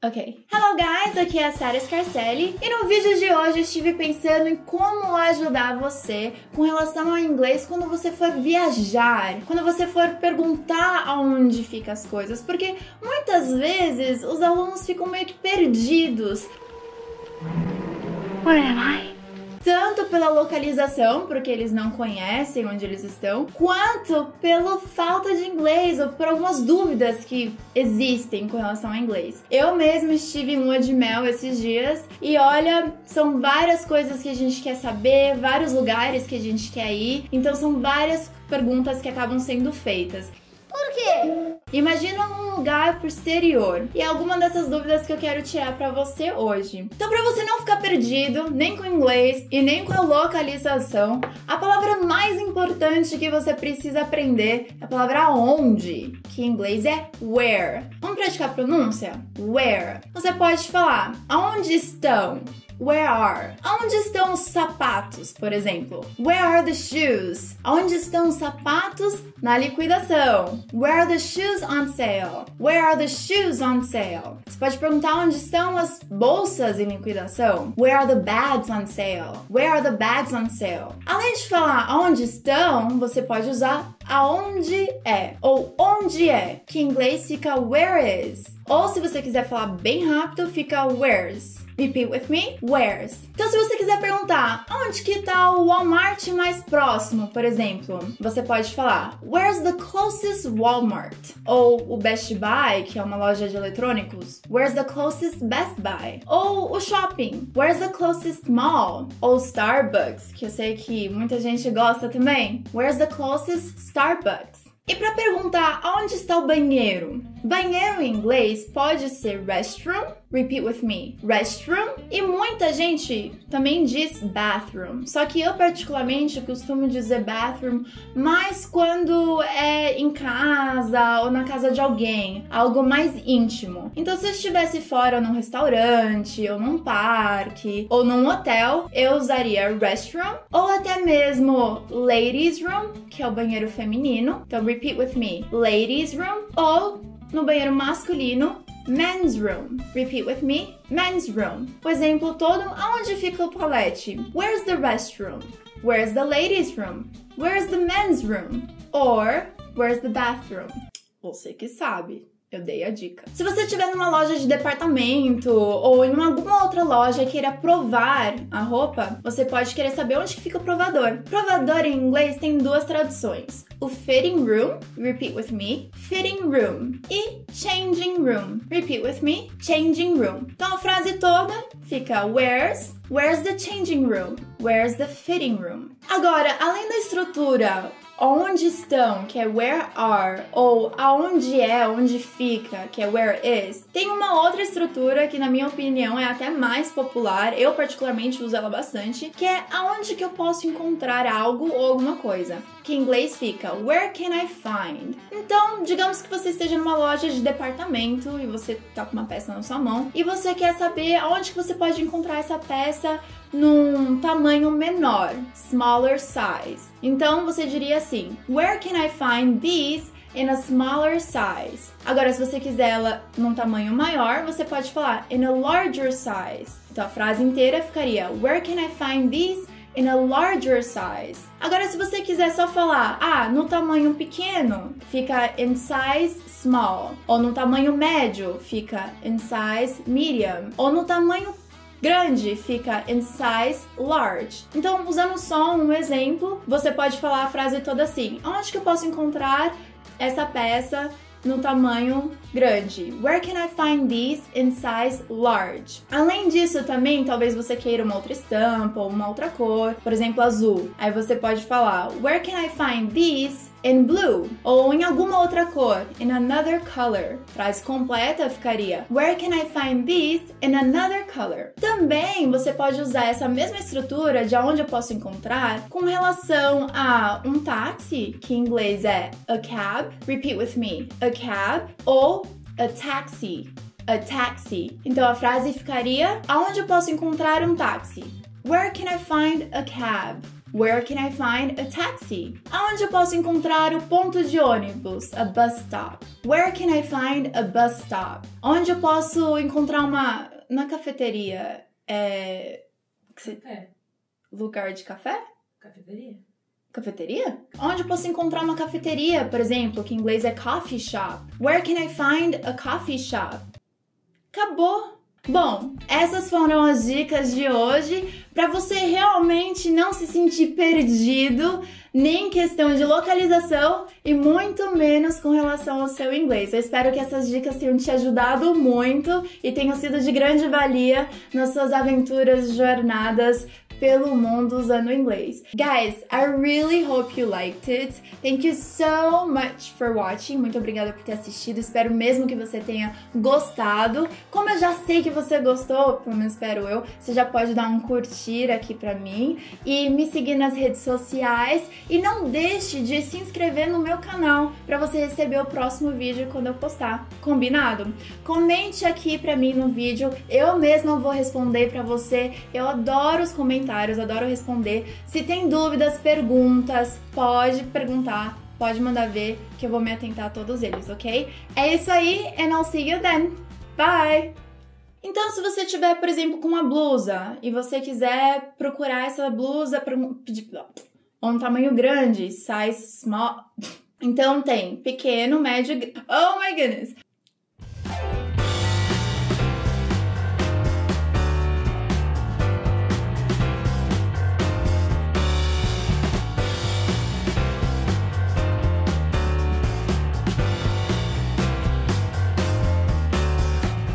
Ok. Hello guys, aqui é a Sarah Scarcelli e no vídeo de hoje estive pensando em como ajudar você com relação ao inglês quando você for viajar, quando você for perguntar aonde ficam as coisas, porque muitas vezes os alunos ficam meio que perdidos. Where am I? Tanto pela localização, porque eles não conhecem onde eles estão, quanto pela falta de inglês ou por algumas dúvidas que existem com relação ao inglês. Eu mesma estive em lua de mel esses dias e olha, são várias coisas que a gente quer saber, vários lugares que a gente quer ir, então são várias perguntas que acabam sendo feitas. Por Imagina um lugar pro exterior. E é alguma dessas dúvidas que eu quero tirar para você hoje. Então, para você não ficar perdido, nem com o inglês e nem com a localização, a palavra mais importante que você precisa aprender é a palavra onde, que em inglês é where. Vamos praticar a pronúncia? Where. Você pode falar aonde estão? Where are? Onde estão os sapatos, por exemplo? Where are the shoes? Onde estão os sapatos na liquidação? Where are the shoes on sale? Where are the shoes on sale? Você pode perguntar onde estão as bolsas em liquidação? Where are the bags on sale? Where are the bags on sale? Além de falar onde estão, você pode usar aonde é ou onde é, que em inglês fica where is. Ou se você quiser falar bem rápido, fica where's. Repeat with me. Where's? Então, se você quiser perguntar onde que tá o Walmart mais próximo, por exemplo, você pode falar Where's the closest Walmart? Ou o Best Buy, que é uma loja de eletrônicos. Where's the closest Best Buy? Ou o shopping. Where's the closest mall? Ou Starbucks, que eu sei que muita gente gosta também. Where's the closest Starbucks? E para perguntar onde está o banheiro? Banheiro em inglês pode ser restroom, repeat with me, restroom, e muita gente também diz bathroom. Só que eu particularmente costumo dizer bathroom mais quando é em casa ou na casa de alguém, algo mais íntimo. Então se eu estivesse fora num restaurante ou num parque ou num hotel, eu usaria restroom ou até mesmo ladies room, que é o banheiro feminino. Então repeat with me, ladies room ou no banheiro masculino, men's room. Repeat with me, men's room. O exemplo todo, aonde fica o toalete? Where's the restroom? Where's the ladies room? Where's the men's room? Or where's the bathroom? Você que sabe. Eu dei a dica. Se você estiver numa loja de departamento ou em alguma outra loja e queira provar a roupa, você pode querer saber onde fica o provador. Provador em inglês tem duas traduções: o fitting room, repeat with me, fitting room, e changing room, repeat with me, changing room. Então a frase toda fica where's Where's the changing room? Where's the fitting room? Agora, além da estrutura onde estão, que é where are, ou aonde é, onde fica, que é where is, tem uma outra estrutura que, na minha opinião, é até mais popular, eu particularmente uso ela bastante, que é aonde que eu posso encontrar algo ou alguma coisa. Que em inglês fica Where can I find? Então, digamos que você esteja numa loja de departamento e você tá com uma peça na sua mão e você quer saber aonde que você pode encontrar essa peça num tamanho menor, smaller size. Então você diria assim: Where can I find these in a smaller size? Agora, se você quiser ela num tamanho maior, você pode falar in a larger size. Então a frase inteira ficaria: Where can I find these in a larger size? Agora, se você quiser só falar, ah, no tamanho pequeno, fica in size small. Ou no tamanho médio, fica in size medium. Ou no tamanho grande fica in size large. Então, usando só um exemplo, você pode falar a frase toda assim: onde que eu posso encontrar essa peça no tamanho grande. Where can I find these in size large? Além disso, também talvez você queira uma outra estampa ou uma outra cor, por exemplo, azul. Aí você pode falar Where can I find these in blue? Ou em alguma outra cor, in another color. Frase completa ficaria Where can I find these in another color? Também você pode usar essa mesma estrutura de onde eu posso encontrar com relação a um táxi, que em inglês é a cab. Repeat with me. A cab ou a taxi. A taxi. Então a frase ficaria: Aonde eu posso encontrar um táxi? Where can I find a cab? Where can I find a taxi? Aonde eu posso encontrar o ponto de ônibus? A bus stop. Where can I find a bus stop? Onde eu posso encontrar uma. Na cafeteria? É. É. Lugar de café? Cafeteria? Cafeteria? Onde eu posso encontrar uma cafeteria, por exemplo, que em inglês é coffee shop? Where can I find a coffee shop? Acabou! Bom, essas foram as dicas de hoje para você realmente não se sentir perdido, nem em questão de localização e muito menos com relação ao seu inglês. Eu espero que essas dicas tenham te ajudado muito e tenham sido de grande valia nas suas aventuras, jornadas pelo mundo usando inglês. Guys, I really hope you liked it. Thank you so much for watching. Muito obrigada por ter assistido. Espero mesmo que você tenha gostado. Como eu já sei que você gostou, pelo menos espero eu, você já pode dar um curtir aqui pra mim e me seguir nas redes sociais. E não deixe de se inscrever no meu canal para você receber o próximo vídeo quando eu postar. Combinado? Comente aqui pra mim no vídeo. Eu mesma vou responder pra você. Eu adoro os comentários comentários, adoro responder. Se tem dúvidas, perguntas, pode perguntar, pode mandar ver que eu vou me atentar a todos eles, ok? É isso aí, and I'll see you then. Bye! Então, se você tiver, por exemplo, com uma blusa e você quiser procurar essa blusa para um, um tamanho grande, size small. Então tem pequeno, médio. Oh my goodness!